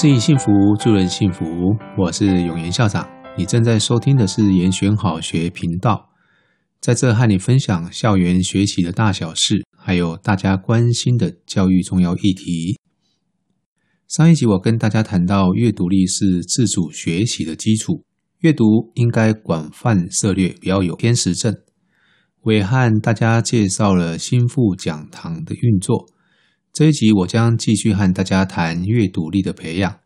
适宜幸福，助人幸福。我是永言校长，你正在收听的是延选好学频道，在这和你分享校园学习的大小事，还有大家关心的教育重要议题。上一集我跟大家谈到，阅读力是自主学习的基础，阅读应该广泛涉猎，不要有偏食症。我也和大家介绍了心腹讲堂的运作。这一集我将继续和大家谈阅读力的培养，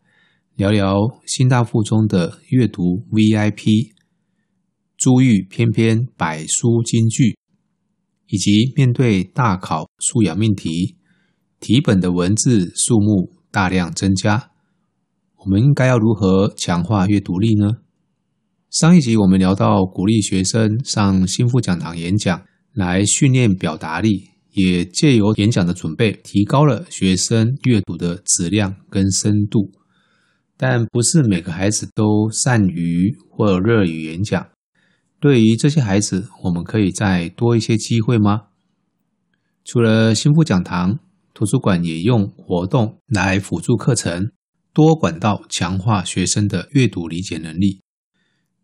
聊聊新大附中的阅读 VIP，珠玉翩翩百书金句，以及面对大考素养命题，题本的文字数目大量增加，我们应该要如何强化阅读力呢？上一集我们聊到鼓励学生上新附讲堂演讲，来训练表达力。也借由演讲的准备，提高了学生阅读的质量跟深度。但不是每个孩子都善于或热于演讲。对于这些孩子，我们可以再多一些机会吗？除了新附讲堂，图书馆也用活动来辅助课程，多管道强化学生的阅读理解能力。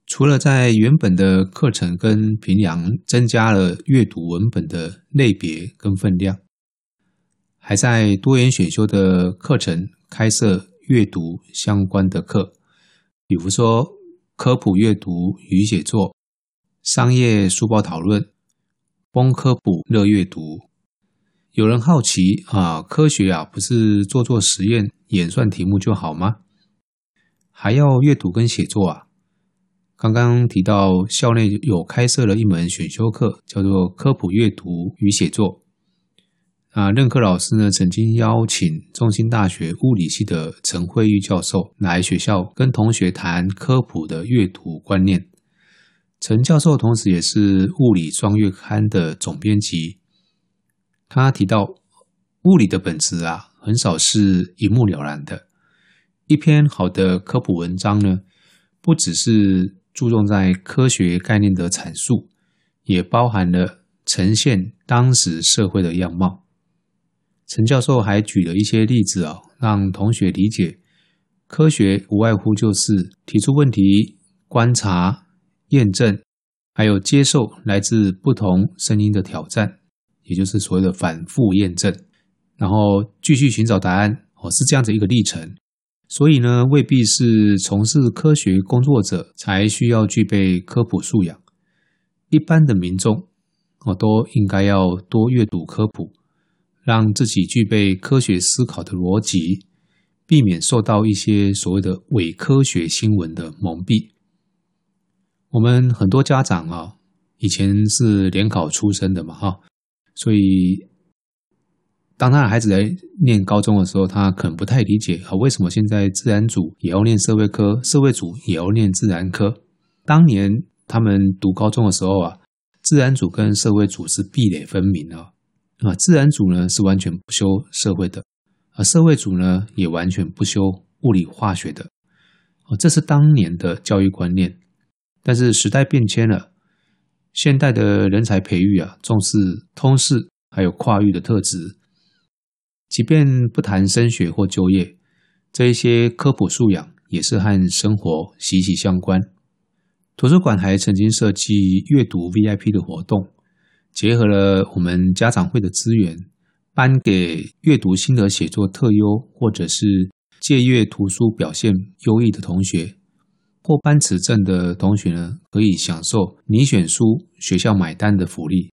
除了在原本的课程跟评量增加了阅读文本的类别跟分量，还在多元选修的课程开设阅读相关的课，比如说科普阅读与写作、商业书报讨论、丰科普热阅读。有人好奇啊，科学啊不是做做实验、演算题目就好吗？还要阅读跟写作啊？刚刚提到校内有开设了一门选修课，叫做科普阅读与写作。啊，任课老师呢曾经邀请中兴大学物理系的陈慧玉教授来学校跟同学谈科普的阅读观念。陈教授同时也是物理双月刊的总编辑。他提到，物理的本质啊，很少是一目了然的。一篇好的科普文章呢，不只是注重在科学概念的阐述，也包含了呈现当时社会的样貌。陈教授还举了一些例子啊，让同学理解科学无外乎就是提出问题、观察、验证，还有接受来自不同声音的挑战，也就是所谓的反复验证，然后继续寻找答案哦，是这样的一个历程。所以呢，未必是从事科学工作者才需要具备科普素养。一般的民众，哦，都应该要多阅读科普，让自己具备科学思考的逻辑，避免受到一些所谓的伪科学新闻的蒙蔽。我们很多家长啊，以前是联考出身的嘛，哈，所以。当他的孩子来念高中的时候，他可能不太理解啊，为什么现在自然组也要念社会科，社会组也要念自然科？当年他们读高中的时候啊，自然组跟社会组是壁垒分明啊，啊，自然组呢是完全不修社会的，而社会组呢也完全不修物理化学的，哦，这是当年的教育观念。但是时代变迁了，现代的人才培育啊，重视通识还有跨域的特质。即便不谈升学或就业，这一些科普素养也是和生活息息相关。图书馆还曾经设计阅读 VIP 的活动，结合了我们家长会的资源，颁给阅读心得写作特优或者是借阅图书表现优异的同学，或颁此证的同学呢，可以享受你选书学校买单的福利。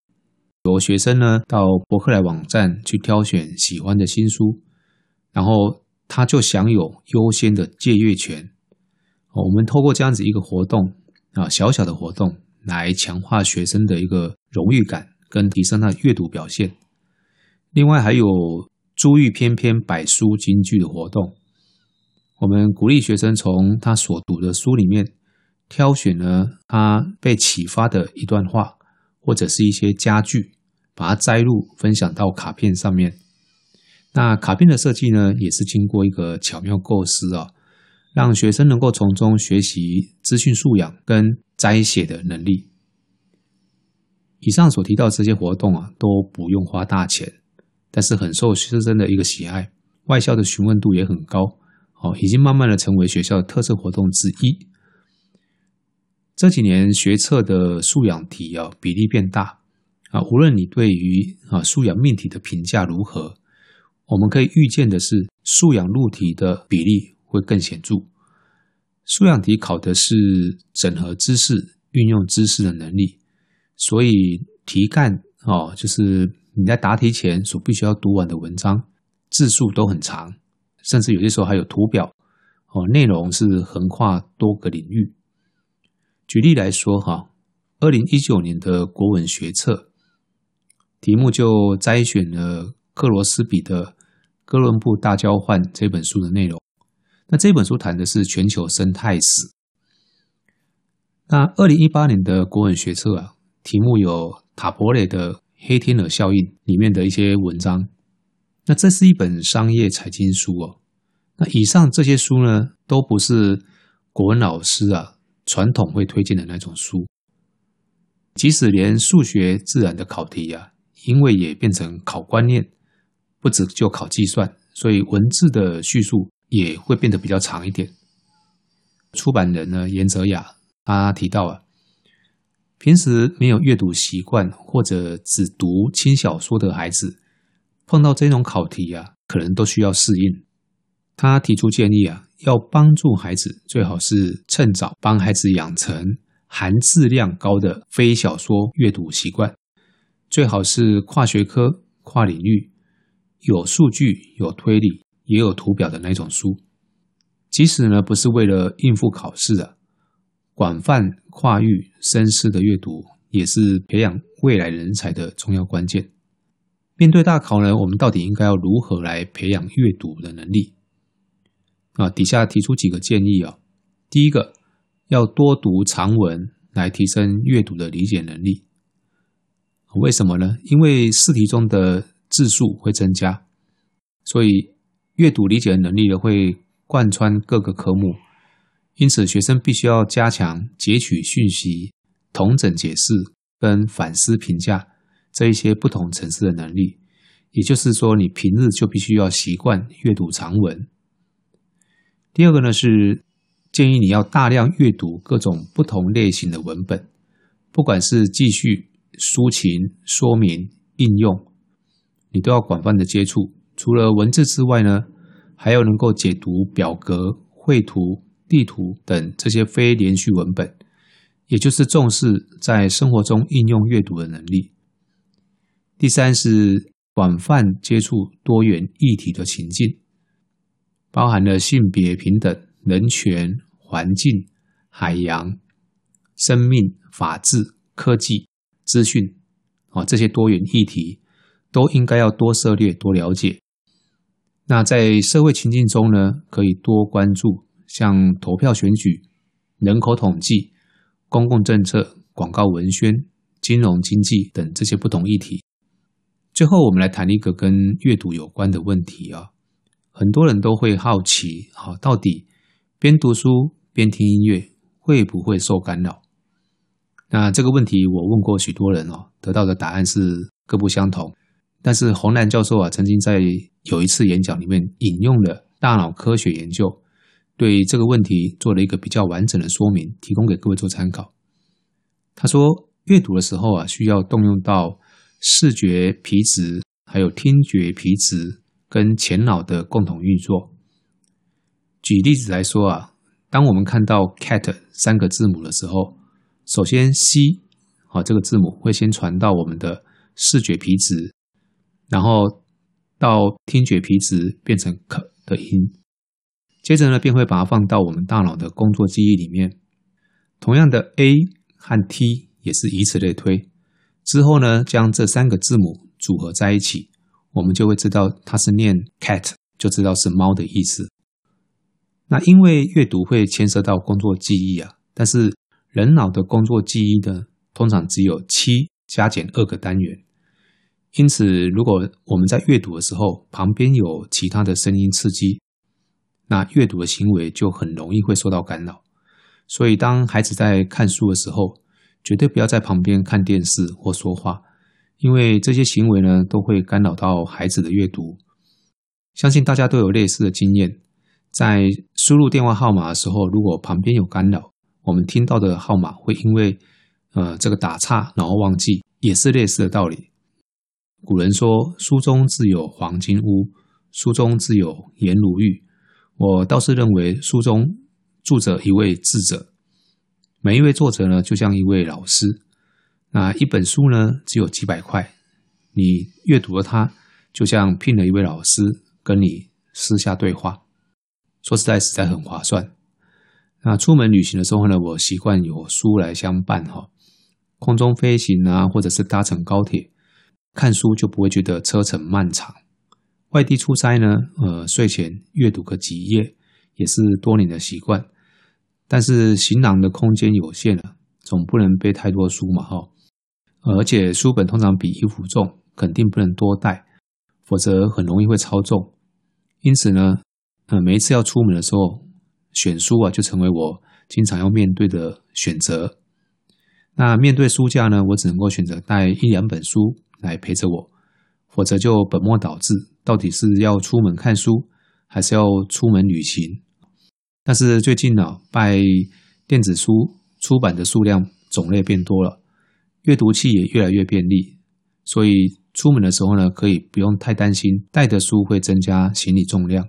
有学生呢到博客来网站去挑选喜欢的新书，然后他就享有优先的借阅权。我们透过这样子一个活动啊，小小的活动来强化学生的一个荣誉感，跟提升他阅读表现。另外还有珠玉翩翩百书金句的活动，我们鼓励学生从他所读的书里面挑选呢他被启发的一段话，或者是一些佳句。把它摘录分享到卡片上面。那卡片的设计呢，也是经过一个巧妙构思啊，让学生能够从中学习资讯素养跟摘写的能力。以上所提到这些活动啊，都不用花大钱，但是很受学生的一个喜爱，外校的询问度也很高。哦，已经慢慢的成为学校的特色活动之一。这几年学测的素养题啊比例变大啊，无论你对于啊素养命题的评价如何，我们可以预见的是，素养路题的比例会更显著。素养题考的是整合知识、运用知识的能力，所以题干哦，就是你在答题前所必须要读完的文章字数都很长，甚至有些时候还有图表哦，内容是横跨多个领域。举例来说，哈，二零一九年的国文学测题目就摘选了克罗斯比的《哥伦布大交换》这本书的内容。那这本书谈的是全球生态史。那二零一八年的国文学测啊，题目有塔伯雷的《黑天鹅效应》里面的一些文章。那这是一本商业财经书哦。那以上这些书呢，都不是国文老师啊。传统会推荐的那种书，即使连数学、自然的考题啊，因为也变成考观念，不只就考计算，所以文字的叙述也会变得比较长一点。出版人呢，严泽雅他提到啊，平时没有阅读习惯或者只读轻小说的孩子，碰到这种考题啊，可能都需要适应。他提出建议啊。要帮助孩子，最好是趁早帮孩子养成含字量高的非小说阅读习惯，最好是跨学科、跨领域，有数据、有推理、也有图表的那种书。即使呢不是为了应付考试啊，广泛跨域、深思的阅读也是培养未来人才的重要关键。面对大考呢，我们到底应该要如何来培养阅读的能力？啊，底下提出几个建议啊。第一个，要多读长文来提升阅读的理解能力。为什么呢？因为试题中的字数会增加，所以阅读理解的能力呢会贯穿各个科目。因此，学生必须要加强截取讯息、统整解释跟反思评价这一些不同层次的能力。也就是说，你平日就必须要习惯阅读长文。第二个呢是建议你要大量阅读各种不同类型的文本，不管是记叙、抒情、说明、应用，你都要广泛的接触。除了文字之外呢，还要能够解读表格、绘图、地图等这些非连续文本，也就是重视在生活中应用阅读的能力。第三是广泛接触多元议题的情境。包含了性别平等、人权、环境、海洋、生命、法治、科技、资讯，啊，这些多元议题都应该要多涉猎、多了解。那在社会情境中呢，可以多关注像投票选举、人口统计、公共政策、广告文宣、金融经济等这些不同议题。最后，我们来谈一个跟阅读有关的问题啊。很多人都会好奇，好，到底边读书边听音乐会不会受干扰？那这个问题我问过许多人哦，得到的答案是各不相同。但是洪兰教授啊，曾经在有一次演讲里面引用了大脑科学研究，对这个问题做了一个比较完整的说明，提供给各位做参考。他说，阅读的时候啊，需要动用到视觉皮质，还有听觉皮质。跟前脑的共同运作。举例子来说啊，当我们看到 cat 三个字母的时候，首先 c 啊这个字母会先传到我们的视觉皮质，然后到听觉皮质变成 k 的音，接着呢便会把它放到我们大脑的工作记忆里面。同样的 a 和 t 也是以此类推，之后呢将这三个字母组合在一起。我们就会知道它是念 cat，就知道是猫的意思。那因为阅读会牵涉到工作记忆啊，但是人脑的工作记忆呢，通常只有七加减二个单元。因此，如果我们在阅读的时候旁边有其他的声音刺激，那阅读的行为就很容易会受到干扰。所以，当孩子在看书的时候，绝对不要在旁边看电视或说话。因为这些行为呢，都会干扰到孩子的阅读。相信大家都有类似的经验，在输入电话号码的时候，如果旁边有干扰，我们听到的号码会因为呃这个打岔然后忘记，也是类似的道理。古人说：“书中自有黄金屋，书中自有颜如玉。”我倒是认为书中住着一位智者，每一位作者呢，就像一位老师。那一本书呢，只有几百块，你阅读了它，就像聘了一位老师跟你私下对话。说实在，实在很划算。那出门旅行的时候呢，我习惯有书来相伴哈。空中飞行啊，或者是搭乘高铁，看书就不会觉得车程漫长。外地出差呢，呃，睡前阅读个几页也是多年的习惯。但是行囊的空间有限了，总不能背太多书嘛哈。而且书本通常比衣服重，肯定不能多带，否则很容易会超重。因此呢，呃，每一次要出门的时候，选书啊，就成为我经常要面对的选择。那面对书架呢，我只能够选择带一两本书来陪着我，否则就本末倒置，到底是要出门看书，还是要出门旅行？但是最近呢，拜电子书出版的数量种类变多了，阅读器也越来越便利，所以出门的时候呢，可以不用太担心带的书会增加行李重量。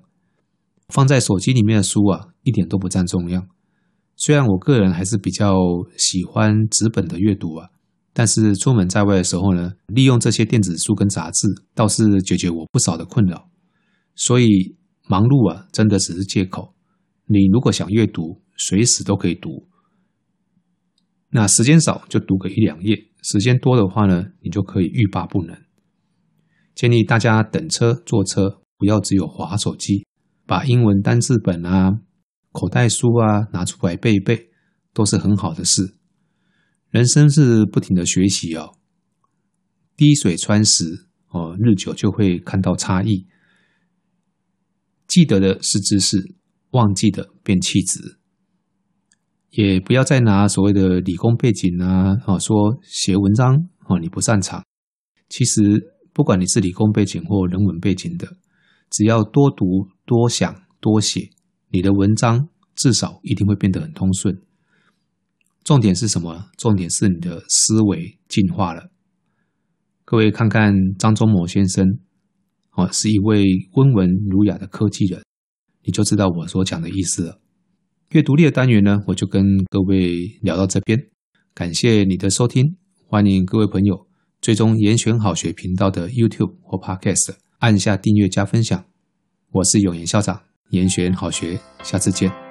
放在手机里面的书啊，一点都不占重量。虽然我个人还是比较喜欢纸本的阅读啊，但是出门在外的时候呢，利用这些电子书跟杂志，倒是解决我不少的困扰。所以忙碌啊，真的只是借口。你如果想阅读，随时都可以读。那时间少就读个一两页，时间多的话呢，你就可以欲罢不能。建议大家等车、坐车，不要只有划手机。把英文单字本啊、口袋书啊拿出来背一背，都是很好的事。人生是不停的学习哦，滴水穿石哦，日久就会看到差异。记得的是知识，忘记的变气质。也不要再拿所谓的理工背景啊，哦说写文章啊你不擅长。其实不管你是理工背景或人文背景的。只要多读、多想、多写，你的文章至少一定会变得很通顺。重点是什么？重点是你的思维进化了。各位看看张忠谋先生，哦，是一位温文儒雅的科技人，你就知道我所讲的意思了。阅读力的单元呢，我就跟各位聊到这边，感谢你的收听，欢迎各位朋友追踪严选好学频道的 YouTube 或 Podcast。按下订阅加分享，我是永言校长，言学好学，下次见。